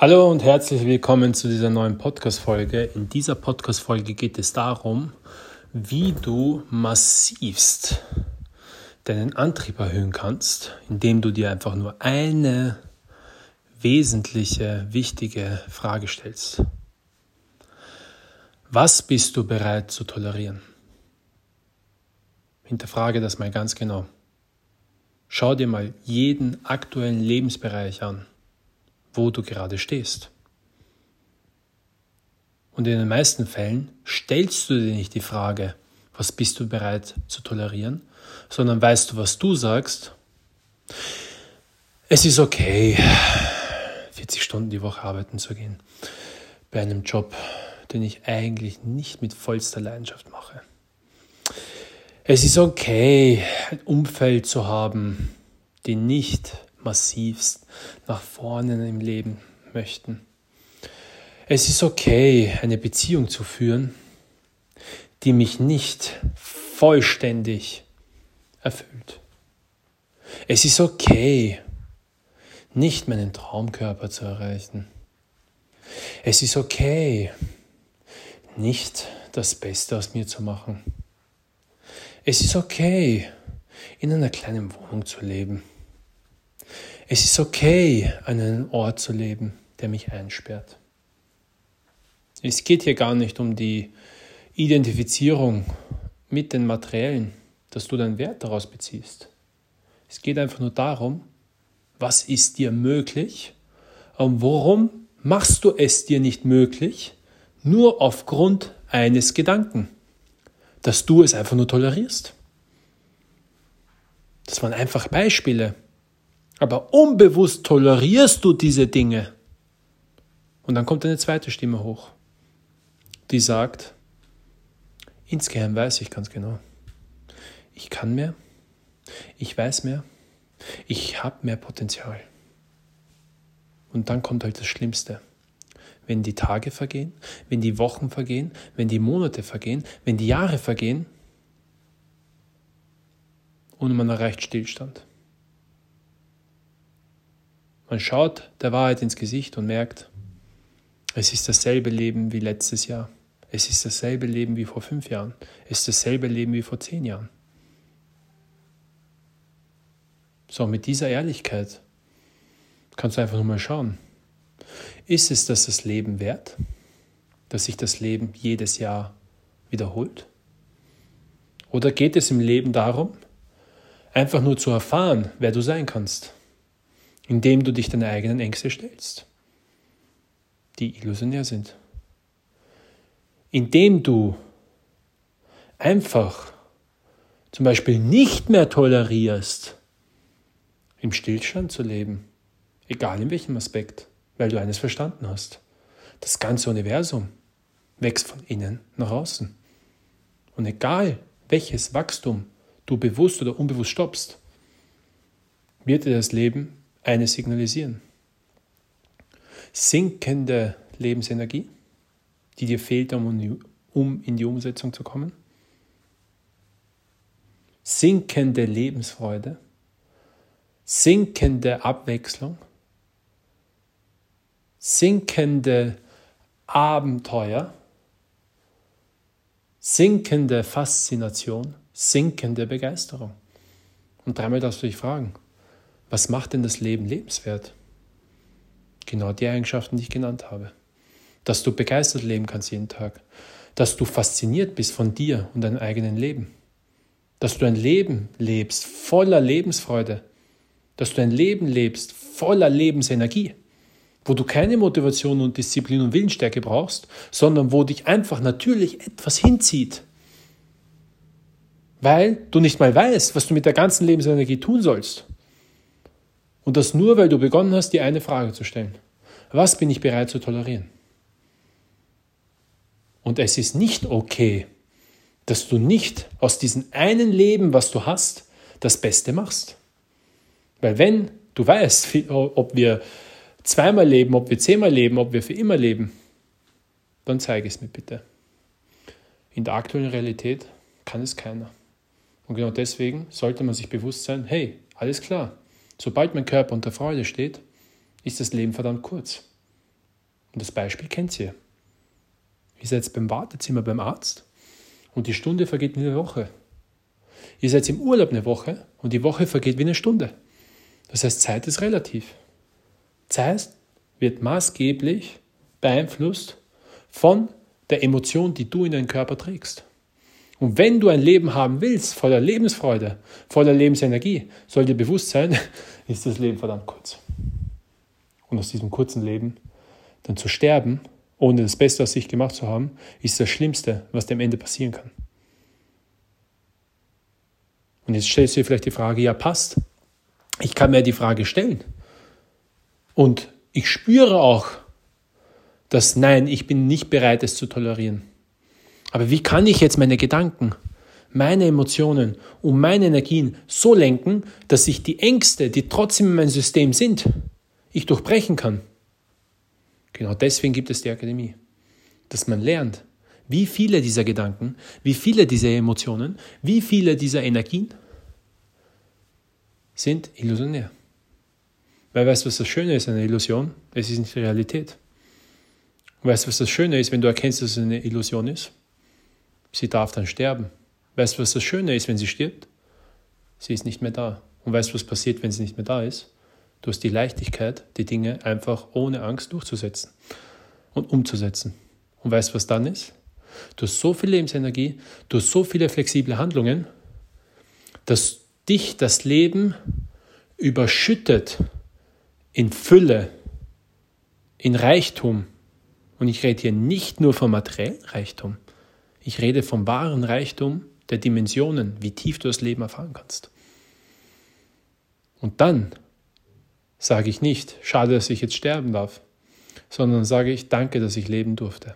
Hallo und herzlich willkommen zu dieser neuen Podcast-Folge. In dieser Podcast-Folge geht es darum, wie du massivst deinen Antrieb erhöhen kannst, indem du dir einfach nur eine wesentliche, wichtige Frage stellst. Was bist du bereit zu tolerieren? Hinterfrage das mal ganz genau. Schau dir mal jeden aktuellen Lebensbereich an wo du gerade stehst. Und in den meisten Fällen stellst du dir nicht die Frage, was bist du bereit zu tolerieren, sondern weißt du, was du sagst. Es ist okay, 40 Stunden die Woche arbeiten zu gehen bei einem Job, den ich eigentlich nicht mit vollster Leidenschaft mache. Es ist okay, ein Umfeld zu haben, die nicht massivst nach vorne im Leben möchten. Es ist okay, eine Beziehung zu führen, die mich nicht vollständig erfüllt. Es ist okay, nicht meinen Traumkörper zu erreichen. Es ist okay, nicht das Beste aus mir zu machen. Es ist okay, in einer kleinen Wohnung zu leben. Es ist okay, an einem Ort zu leben, der mich einsperrt. Es geht hier gar nicht um die Identifizierung mit den Materiellen, dass du deinen Wert daraus beziehst. Es geht einfach nur darum, was ist dir möglich und warum machst du es dir nicht möglich, nur aufgrund eines Gedanken, dass du es einfach nur tolerierst. Das waren einfach Beispiele. Aber unbewusst tolerierst du diese Dinge. Und dann kommt eine zweite Stimme hoch, die sagt, insgeheim weiß ich ganz genau, ich kann mehr, ich weiß mehr, ich habe mehr Potenzial. Und dann kommt halt das Schlimmste. Wenn die Tage vergehen, wenn die Wochen vergehen, wenn die Monate vergehen, wenn die Jahre vergehen und man erreicht Stillstand. Man schaut der Wahrheit ins Gesicht und merkt, es ist dasselbe Leben wie letztes Jahr. Es ist dasselbe Leben wie vor fünf Jahren. Es ist dasselbe Leben wie vor zehn Jahren. So, mit dieser Ehrlichkeit kannst du einfach nur mal schauen. Ist es das das Leben wert, dass sich das Leben jedes Jahr wiederholt? Oder geht es im Leben darum, einfach nur zu erfahren, wer du sein kannst? Indem du dich deine eigenen Ängste stellst, die illusionär sind. Indem du einfach zum Beispiel nicht mehr tolerierst, im Stillstand zu leben, egal in welchem Aspekt, weil du eines verstanden hast. Das ganze Universum wächst von innen nach außen. Und egal welches Wachstum du bewusst oder unbewusst stoppst, wird dir das Leben eine signalisieren. Sinkende Lebensenergie, die dir fehlt, um, um in die Umsetzung zu kommen. Sinkende Lebensfreude, sinkende Abwechslung, sinkende Abenteuer, sinkende Faszination, sinkende Begeisterung. Und dreimal darfst du dich fragen, was macht denn das Leben lebenswert? Genau die Eigenschaften, die ich genannt habe. Dass du begeistert leben kannst jeden Tag. Dass du fasziniert bist von dir und deinem eigenen Leben. Dass du ein Leben lebst voller Lebensfreude. Dass du ein Leben lebst voller Lebensenergie. Wo du keine Motivation und Disziplin und Willensstärke brauchst, sondern wo dich einfach natürlich etwas hinzieht. Weil du nicht mal weißt, was du mit der ganzen Lebensenergie tun sollst. Und das nur, weil du begonnen hast, die eine Frage zu stellen. Was bin ich bereit zu tolerieren? Und es ist nicht okay, dass du nicht aus diesem einen Leben, was du hast, das Beste machst. Weil wenn du weißt, ob wir zweimal leben, ob wir zehnmal leben, ob wir für immer leben, dann zeige es mir bitte. In der aktuellen Realität kann es keiner. Und genau deswegen sollte man sich bewusst sein, hey, alles klar, Sobald mein Körper unter Freude steht, ist das Leben verdammt kurz. Und das Beispiel kennt ihr. Ihr seid beim Wartezimmer beim Arzt und die Stunde vergeht wie eine Woche. Ihr seid im Urlaub eine Woche und die Woche vergeht wie eine Stunde. Das heißt, Zeit ist relativ. Zeit wird maßgeblich beeinflusst von der Emotion, die du in deinen Körper trägst. Und wenn du ein Leben haben willst, voller Lebensfreude, voller Lebensenergie, soll dir bewusst sein, ist das Leben verdammt kurz. Und aus diesem kurzen Leben dann zu sterben, ohne das Beste aus sich gemacht zu haben, ist das Schlimmste, was dem Ende passieren kann. Und jetzt stellst du dir vielleicht die Frage, ja passt. Ich kann mir die Frage stellen. Und ich spüre auch, dass nein, ich bin nicht bereit, es zu tolerieren. Aber wie kann ich jetzt meine Gedanken, meine Emotionen und meine Energien so lenken, dass ich die Ängste, die trotzdem in meinem System sind, ich durchbrechen kann? Genau deswegen gibt es die Akademie. Dass man lernt, wie viele dieser Gedanken, wie viele dieser Emotionen, wie viele dieser Energien sind illusionär. Weil weißt du, was das Schöne ist, eine Illusion? Es ist nicht Realität. Weißt du, was das Schöne ist, wenn du erkennst, dass es eine Illusion ist? Sie darf dann sterben. Weißt du, was das Schöne ist, wenn sie stirbt? Sie ist nicht mehr da. Und weißt du, was passiert, wenn sie nicht mehr da ist? Du hast die Leichtigkeit, die Dinge einfach ohne Angst durchzusetzen und umzusetzen. Und weißt du, was dann ist? Du hast so viel Lebensenergie, du hast so viele flexible Handlungen, dass dich das Leben überschüttet in Fülle, in Reichtum. Und ich rede hier nicht nur vom materiellen Reichtum, ich rede vom wahren Reichtum der Dimensionen, wie tief du das Leben erfahren kannst. Und dann sage ich nicht, schade, dass ich jetzt sterben darf, sondern sage ich, danke, dass ich leben durfte.